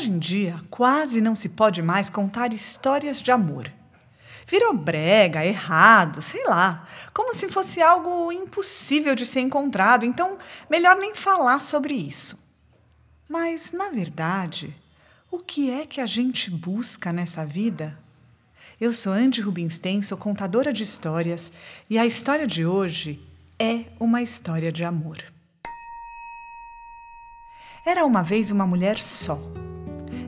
Hoje em dia, quase não se pode mais contar histórias de amor. Virou brega, errado, sei lá, como se fosse algo impossível de ser encontrado, então melhor nem falar sobre isso. Mas, na verdade, o que é que a gente busca nessa vida? Eu sou Andy Rubinstein, sou contadora de histórias e a história de hoje é uma história de amor. Era uma vez uma mulher só.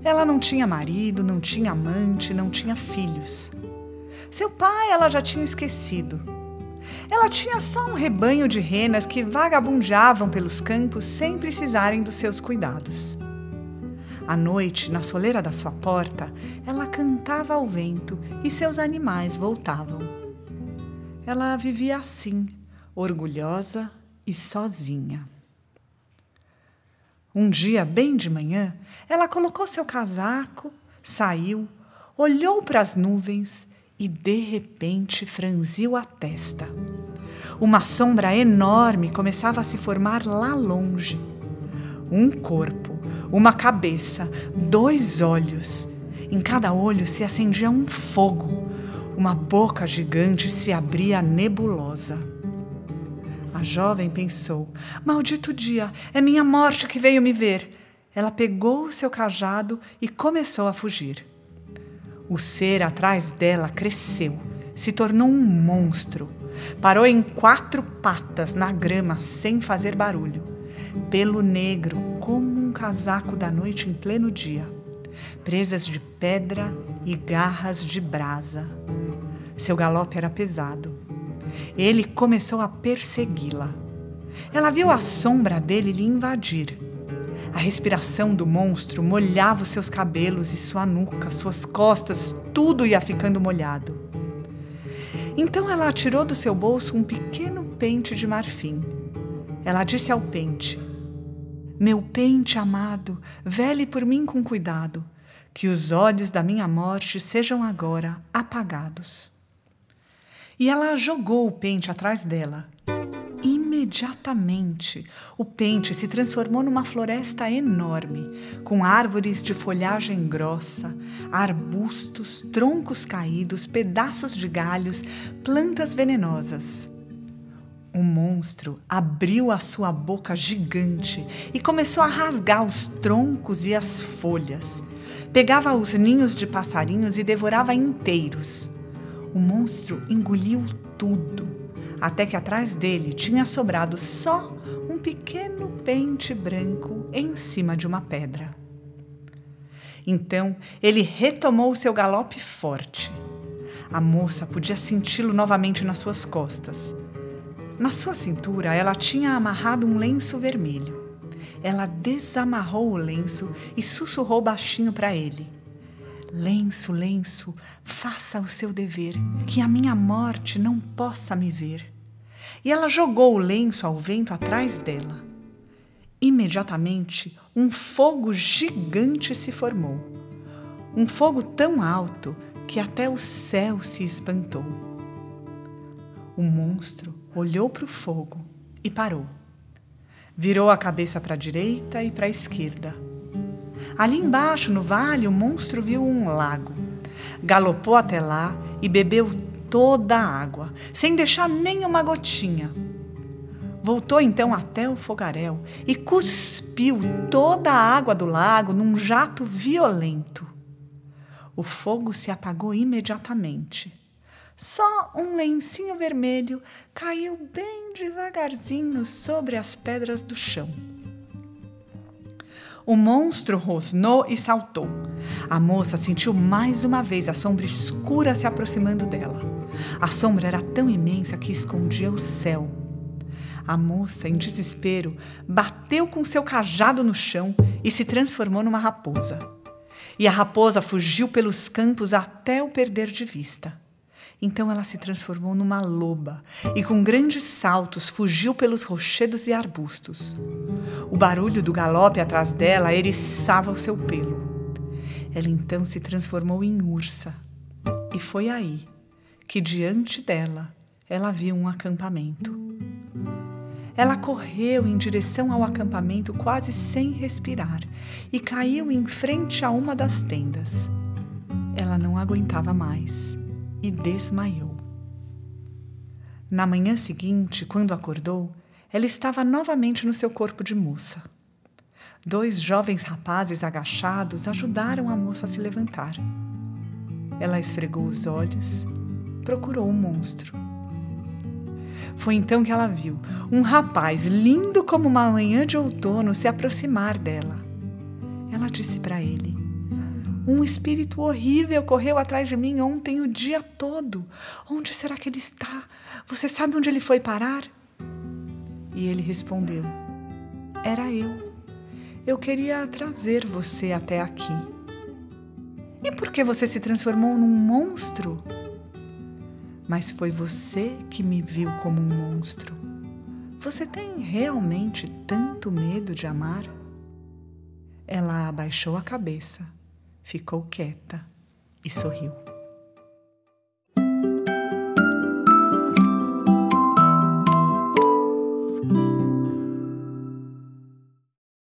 Ela não tinha marido, não tinha amante, não tinha filhos. Seu pai ela já tinha esquecido. Ela tinha só um rebanho de renas que vagabundeavam pelos campos sem precisarem dos seus cuidados. À noite, na soleira da sua porta, ela cantava ao vento e seus animais voltavam. Ela vivia assim, orgulhosa e sozinha. Um dia, bem de manhã, ela colocou seu casaco, saiu, olhou para as nuvens e de repente franziu a testa. Uma sombra enorme começava a se formar lá longe. Um corpo, uma cabeça, dois olhos. Em cada olho se acendia um fogo. Uma boca gigante se abria nebulosa. A jovem pensou: Maldito dia, é minha morte que veio me ver. Ela pegou o seu cajado e começou a fugir. O ser atrás dela cresceu, se tornou um monstro. Parou em quatro patas na grama sem fazer barulho. Pelo negro, como um casaco da noite em pleno dia. Presas de pedra e garras de brasa. Seu galope era pesado. Ele começou a persegui-la. Ela viu a sombra dele lhe invadir a respiração do monstro molhava os seus cabelos e sua nuca, suas costas, tudo ia ficando molhado. Então ela atirou do seu bolso um pequeno pente de marfim. Ela disse ao pente: Meu pente amado, vele por mim com cuidado, que os olhos da minha morte sejam agora apagados. E ela jogou o pente atrás dela Imediatamente, o pente se transformou numa floresta enorme, com árvores de folhagem grossa, arbustos, troncos caídos, pedaços de galhos, plantas venenosas. O monstro abriu a sua boca gigante e começou a rasgar os troncos e as folhas. Pegava os ninhos de passarinhos e devorava inteiros. O monstro engoliu tudo até que atrás dele tinha sobrado só um pequeno pente branco em cima de uma pedra. Então ele retomou seu galope forte. A moça podia senti-lo novamente nas suas costas. Na sua cintura, ela tinha amarrado um lenço vermelho. Ela desamarrou o lenço e sussurrou baixinho para ele: Lenço, lenço, faça o seu dever, que a minha morte não possa me ver e ela jogou o lenço ao vento atrás dela. Imediatamente, um fogo gigante se formou. Um fogo tão alto que até o céu se espantou. O monstro olhou para o fogo e parou. Virou a cabeça para a direita e para a esquerda. Ali embaixo, no vale, o monstro viu um lago. Galopou até lá e bebeu toda a água, sem deixar nenhuma gotinha. Voltou então até o fogaréu e cuspiu toda a água do lago num jato violento. O fogo se apagou imediatamente. Só um lencinho vermelho caiu bem devagarzinho sobre as pedras do chão. O monstro rosnou e saltou. A moça sentiu mais uma vez a sombra escura se aproximando dela. A sombra era tão imensa que escondia o céu. A moça, em desespero, bateu com seu cajado no chão e se transformou numa raposa. E a raposa fugiu pelos campos até o perder de vista. Então ela se transformou numa loba e, com grandes saltos, fugiu pelos rochedos e arbustos. O barulho do galope atrás dela eriçava o seu pelo. Ela então se transformou em ursa. E foi aí que diante dela ela viu um acampamento. Ela correu em direção ao acampamento quase sem respirar e caiu em frente a uma das tendas. Ela não aguentava mais e desmaiou. Na manhã seguinte, quando acordou, ela estava novamente no seu corpo de moça. Dois jovens rapazes agachados ajudaram a moça a se levantar. Ela esfregou os olhos, procurou o monstro. Foi então que ela viu um rapaz lindo como uma manhã de outono se aproximar dela. Ela disse para ele: Um espírito horrível correu atrás de mim ontem o dia todo. Onde será que ele está? Você sabe onde ele foi parar? E ele respondeu: Era eu. Eu queria trazer você até aqui. E por que você se transformou num monstro? mas foi você que me viu como um monstro. Você tem realmente tanto medo de amar? Ela abaixou a cabeça, ficou quieta e sorriu.